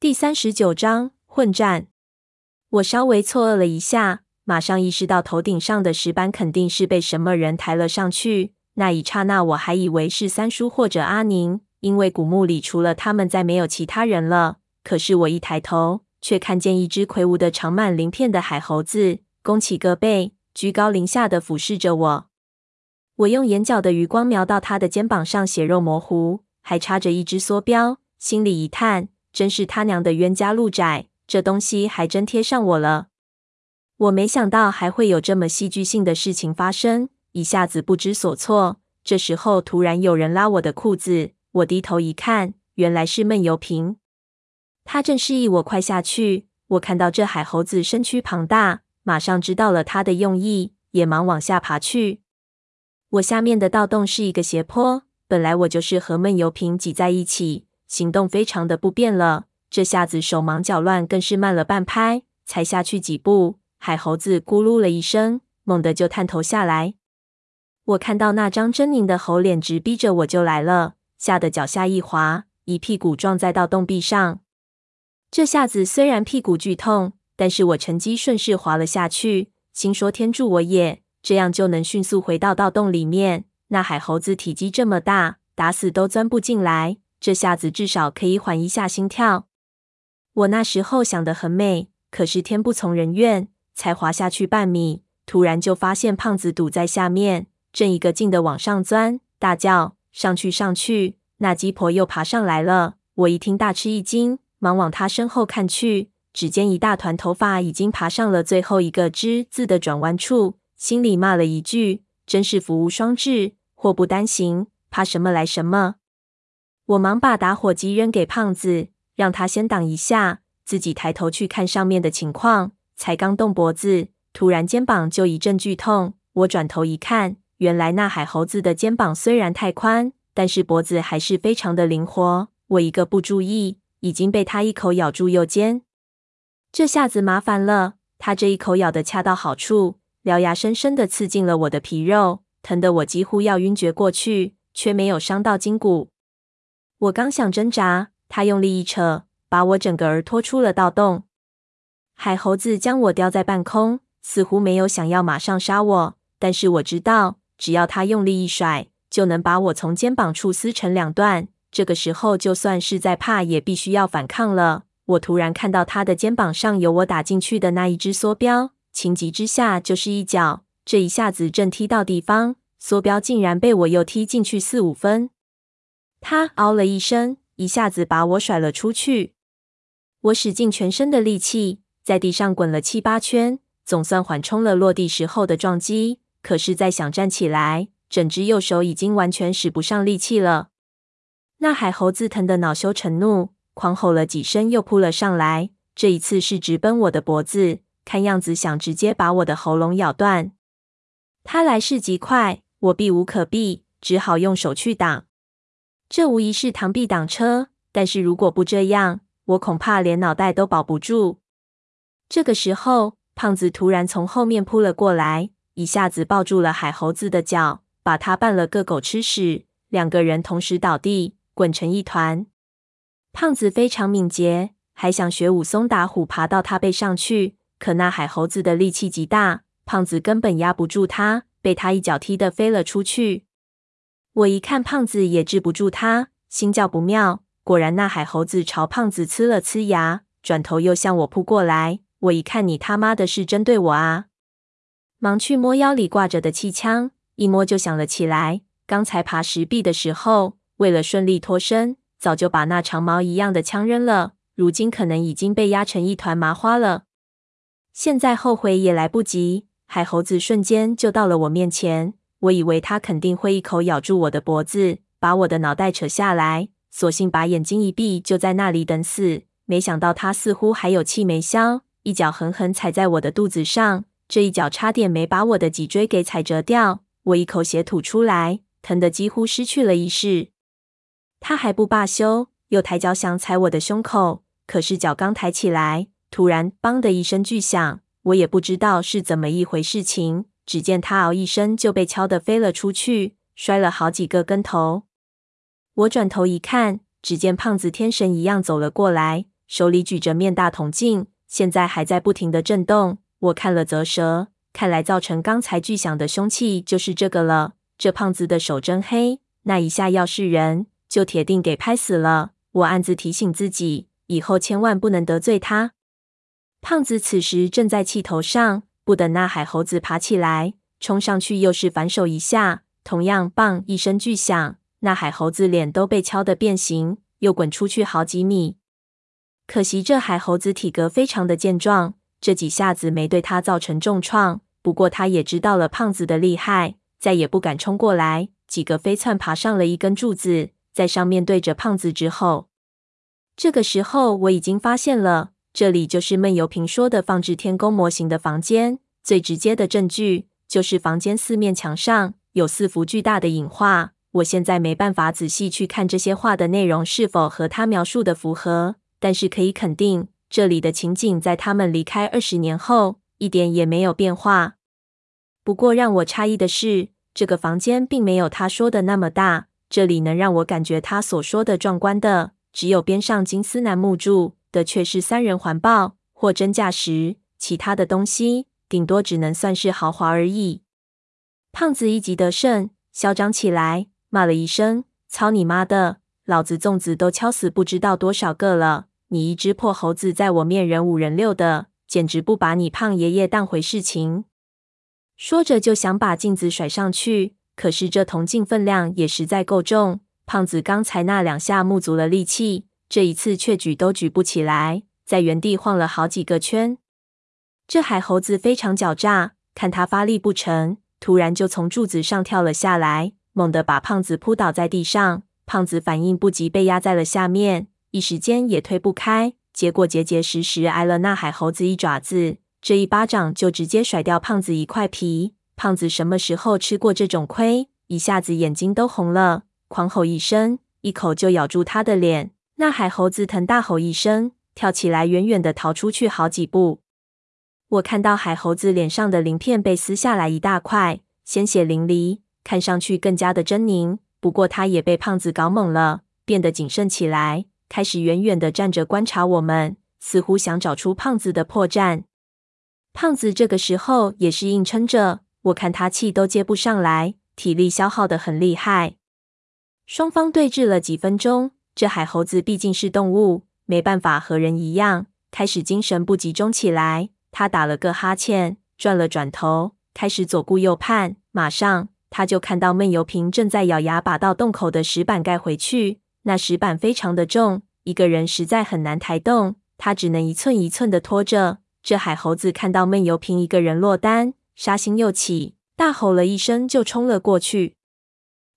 第三十九章混战。我稍微错愕了一下，马上意识到头顶上的石板肯定是被什么人抬了上去。那一刹那，我还以为是三叔或者阿宁，因为古墓里除了他们，再没有其他人了。可是我一抬头，却看见一只魁梧的、长满鳞片的海猴子，弓起个背，居高临下的俯视着我。我用眼角的余光瞄到他的肩膀上血肉模糊，还插着一只梭镖，心里一叹。真是他娘的冤家路窄，这东西还真贴上我了。我没想到还会有这么戏剧性的事情发生，一下子不知所措。这时候突然有人拉我的裤子，我低头一看，原来是闷油瓶。他正示意我快下去。我看到这海猴子身躯庞大，马上知道了他的用意，也忙往下爬去。我下面的盗洞是一个斜坡，本来我就是和闷油瓶挤在一起。行动非常的不便了，这下子手忙脚乱，更是慢了半拍，才下去几步，海猴子咕噜了一声，猛地就探头下来。我看到那张狰狞的猴脸直逼着我就来了，吓得脚下一滑，一屁股撞在盗洞壁上。这下子虽然屁股剧痛，但是我趁机顺势滑了下去，心说天助我也，这样就能迅速回到盗洞里面。那海猴子体积这么大，打死都钻不进来。这下子至少可以缓一下心跳。我那时候想得很美，可是天不从人愿，才滑下去半米，突然就发现胖子堵在下面，正一个劲的往上钻，大叫：“上去，上去！”那鸡婆又爬上来了。我一听大吃一惊，忙往他身后看去，只见一大团头发已经爬上了最后一个之字的转弯处，心里骂了一句：“真是福无双至，祸不单行，怕什么来什么。”我忙把打火机扔给胖子，让他先挡一下，自己抬头去看上面的情况。才刚动脖子，突然肩膀就一阵剧痛。我转头一看，原来那海猴子的肩膀虽然太宽，但是脖子还是非常的灵活。我一个不注意，已经被他一口咬住右肩。这下子麻烦了，他这一口咬得恰到好处，獠牙深深的刺进了我的皮肉，疼得我几乎要晕厥过去，却没有伤到筋骨。我刚想挣扎，他用力一扯，把我整个儿拖出了盗洞。海猴子将我吊在半空，似乎没有想要马上杀我，但是我知道，只要他用力一甩，就能把我从肩膀处撕成两段。这个时候，就算是再怕，也必须要反抗了。我突然看到他的肩膀上有我打进去的那一只梭镖，情急之下就是一脚，这一下子正踢到地方，梭镖竟然被我又踢进去四五分。他嗷了一声，一下子把我甩了出去。我使尽全身的力气，在地上滚了七八圈，总算缓冲了落地时候的撞击。可是再想站起来，整只右手已经完全使不上力气了。那海猴子疼得恼羞成怒，狂吼了几声，又扑了上来。这一次是直奔我的脖子，看样子想直接把我的喉咙咬断。他来势极快，我避无可避，只好用手去挡。这无疑是螳臂挡车，但是如果不这样，我恐怕连脑袋都保不住。这个时候，胖子突然从后面扑了过来，一下子抱住了海猴子的脚，把他绊了个狗吃屎。两个人同时倒地，滚成一团。胖子非常敏捷，还想学武松打虎，爬到他背上去。可那海猴子的力气极大，胖子根本压不住他，被他一脚踢得飞了出去。我一看胖子也治不住他，心叫不妙。果然，那海猴子朝胖子呲了呲牙，转头又向我扑过来。我一看，你他妈的是针对我啊！忙去摸腰里挂着的气枪，一摸就响了起来。刚才爬石壁的时候，为了顺利脱身，早就把那长矛一样的枪扔了，如今可能已经被压成一团麻花了。现在后悔也来不及，海猴子瞬间就到了我面前。我以为他肯定会一口咬住我的脖子，把我的脑袋扯下来，索性把眼睛一闭，就在那里等死。没想到他似乎还有气没消，一脚狠狠踩在我的肚子上，这一脚差点没把我的脊椎给踩折掉。我一口血吐出来，疼得几乎失去了意识。他还不罢休，又抬脚想踩我的胸口，可是脚刚抬起来，突然“梆”的一声巨响，我也不知道是怎么一回事情。只见他嗷一声就被敲得飞了出去，摔了好几个跟头。我转头一看，只见胖子天神一样走了过来，手里举着面大铜镜，现在还在不停地震动。我看了啧舌，看来造成刚才巨响的凶器就是这个了。这胖子的手真黑，那一下要是人，就铁定给拍死了。我暗自提醒自己，以后千万不能得罪他。胖子此时正在气头上，不等那海猴子爬起来，冲上去又是反手一下，同样“棒”一声巨响，那海猴子脸都被敲得变形，又滚出去好几米。可惜这海猴子体格非常的健壮，这几下子没对他造成重创。不过他也知道了胖子的厉害，再也不敢冲过来。几个飞窜爬上了一根柱子，在上面对着胖子直吼。这个时候我已经发现了。这里就是闷油瓶说的放置天宫模型的房间。最直接的证据就是房间四面墙上有四幅巨大的影画。我现在没办法仔细去看这些画的内容是否和他描述的符合，但是可以肯定，这里的情景在他们离开二十年后一点也没有变化。不过让我诧异的是，这个房间并没有他说的那么大。这里能让我感觉他所说的壮观的，只有边上金丝楠木柱。的却是三人环抱货真价实，其他的东西顶多只能算是豪华而已。胖子一击得胜，嚣张起来，骂了一声：“操你妈的！老子粽子都敲死不知道多少个了，你一只破猴子在我面人五人六的，简直不把你胖爷爷当回事情。”说着就想把镜子甩上去，可是这铜镜分量也实在够重，胖子刚才那两下木足了力气。这一次却举都举不起来，在原地晃了好几个圈。这海猴子非常狡诈，看他发力不成，突然就从柱子上跳了下来，猛地把胖子扑倒在地上。胖子反应不及，被压在了下面，一时间也推不开，结果结结实实挨了那海猴子一爪子。这一巴掌就直接甩掉胖子一块皮。胖子什么时候吃过这种亏？一下子眼睛都红了，狂吼一声，一口就咬住他的脸。那海猴子疼大吼一声，跳起来，远远的逃出去好几步。我看到海猴子脸上的鳞片被撕下来一大块，鲜血淋漓，看上去更加的狰狞。不过他也被胖子搞懵了，变得谨慎起来，开始远远的站着观察我们，似乎想找出胖子的破绽。胖子这个时候也是硬撑着，我看他气都接不上来，体力消耗的很厉害。双方对峙了几分钟。这海猴子毕竟是动物，没办法和人一样，开始精神不集中起来。他打了个哈欠，转了转头，开始左顾右盼。马上，他就看到闷油瓶正在咬牙把到洞口的石板盖回去。那石板非常的重，一个人实在很难抬动，他只能一寸一寸的拖着。这海猴子看到闷油瓶一个人落单，杀心又起，大吼了一声就冲了过去。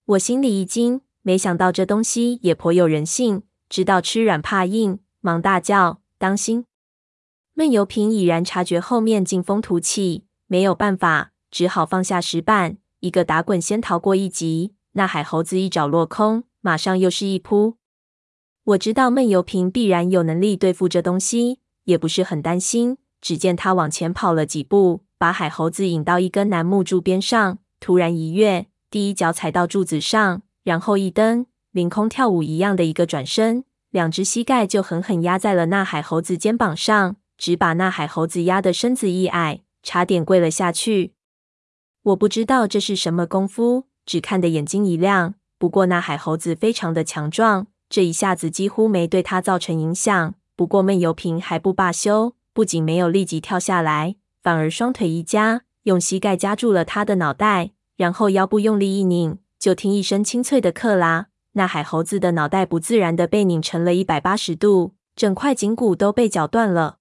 我心里一惊。没想到这东西也颇有人性，知道吃软怕硬，忙大叫：“当心！”闷油瓶已然察觉后面劲风突起，没有办法，只好放下石板，一个打滚先逃过一劫。那海猴子一爪落空，马上又是一扑。我知道闷油瓶必然有能力对付这东西，也不是很担心。只见他往前跑了几步，把海猴子引到一根楠木柱边上，突然一跃，第一脚踩到柱子上。然后一蹬，凌空跳舞一样的一个转身，两只膝盖就狠狠压在了那海猴子肩膀上，只把那海猴子压得身子一矮，差点跪了下去。我不知道这是什么功夫，只看得眼睛一亮。不过那海猴子非常的强壮，这一下子几乎没对他造成影响。不过闷油瓶还不罢休，不仅没有立即跳下来，反而双腿一夹，用膝盖夹住了他的脑袋，然后腰部用力一拧。就听一声清脆的“克拉”，那海猴子的脑袋不自然的被拧成了一百八十度，整块颈骨都被绞断了。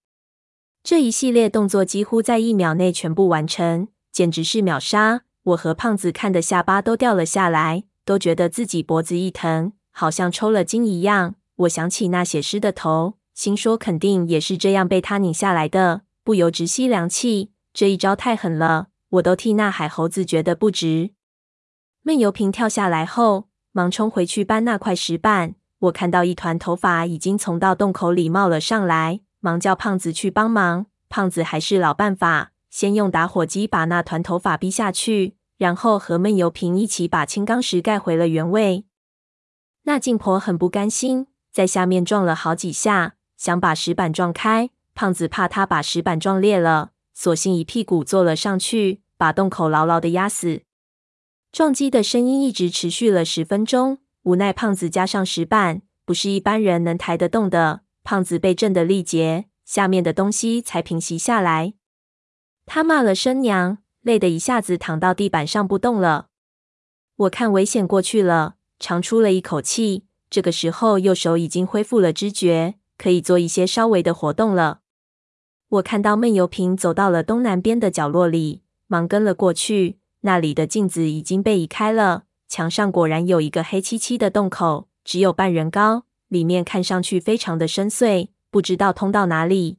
这一系列动作几乎在一秒内全部完成，简直是秒杀！我和胖子看的下巴都掉了下来，都觉得自己脖子一疼，好像抽了筋一样。我想起那血尸的头，心说肯定也是这样被他拧下来的，不由直吸凉气。这一招太狠了，我都替那海猴子觉得不值。闷油瓶跳下来后，忙冲回去搬那块石板。我看到一团头发已经从到洞口里冒了上来，忙叫胖子去帮忙。胖子还是老办法，先用打火机把那团头发逼下去，然后和闷油瓶一起把青钢石盖回了原位。那劲婆很不甘心，在下面撞了好几下，想把石板撞开。胖子怕他把石板撞裂了，索性一屁股坐了上去，把洞口牢牢的压死。撞击的声音一直持续了十分钟。无奈胖子加上石板，不是一般人能抬得动的。胖子被震得力竭，下面的东西才平息下来。他骂了声娘，累得一下子躺到地板上不动了。我看危险过去了，长出了一口气。这个时候，右手已经恢复了知觉，可以做一些稍微的活动了。我看到闷油瓶走到了东南边的角落里，忙跟了过去。那里的镜子已经被移开了。墙上果然有一个黑漆漆的洞口，只有半人高，里面看上去非常的深邃，不知道通到哪里。